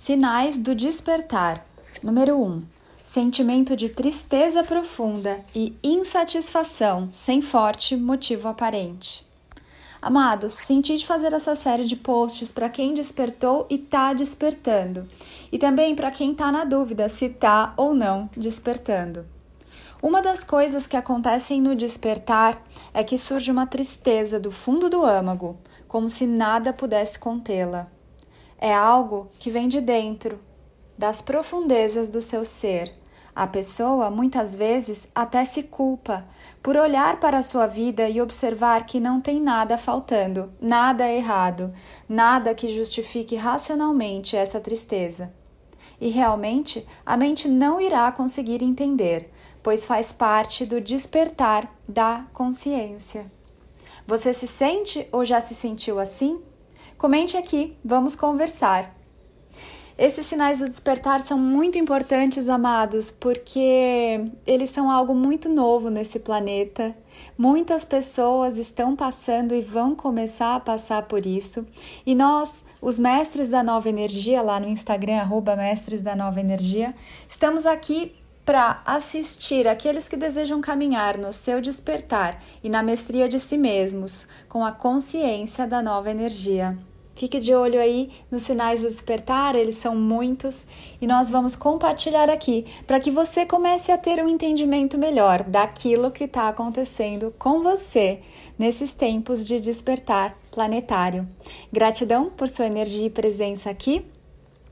Sinais do despertar. Número 1. Um, sentimento de tristeza profunda e insatisfação sem forte motivo aparente. Amados, senti de fazer essa série de posts para quem despertou e está despertando, e também para quem está na dúvida se está ou não despertando. Uma das coisas que acontecem no despertar é que surge uma tristeza do fundo do âmago, como se nada pudesse contê-la. É algo que vem de dentro, das profundezas do seu ser. A pessoa muitas vezes até se culpa por olhar para a sua vida e observar que não tem nada faltando, nada errado, nada que justifique racionalmente essa tristeza. E realmente a mente não irá conseguir entender, pois faz parte do despertar da consciência. Você se sente ou já se sentiu assim? Comente aqui, vamos conversar. Esses sinais do despertar são muito importantes, amados, porque eles são algo muito novo nesse planeta. Muitas pessoas estão passando e vão começar a passar por isso. E nós, os mestres da nova energia, lá no Instagram, arroba mestres da nova energia, estamos aqui para assistir aqueles que desejam caminhar no seu despertar e na mestria de si mesmos, com a consciência da nova energia. Fique de olho aí nos sinais do despertar, eles são muitos e nós vamos compartilhar aqui para que você comece a ter um entendimento melhor daquilo que está acontecendo com você nesses tempos de despertar planetário. Gratidão por sua energia e presença aqui.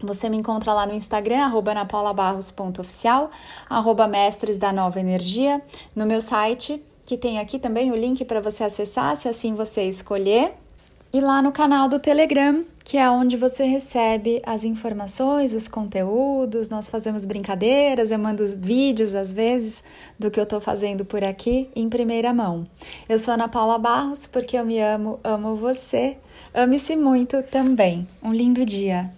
Você me encontra lá no Instagram, arroba napaulabarros.oficial, arroba mestres da nova energia, no meu site, que tem aqui também o link para você acessar, se assim você escolher e lá no canal do Telegram, que é onde você recebe as informações, os conteúdos. Nós fazemos brincadeiras, eu mando vídeos às vezes do que eu estou fazendo por aqui em primeira mão. Eu sou Ana Paula Barros, porque eu me amo, amo você. Ame-se muito também. Um lindo dia.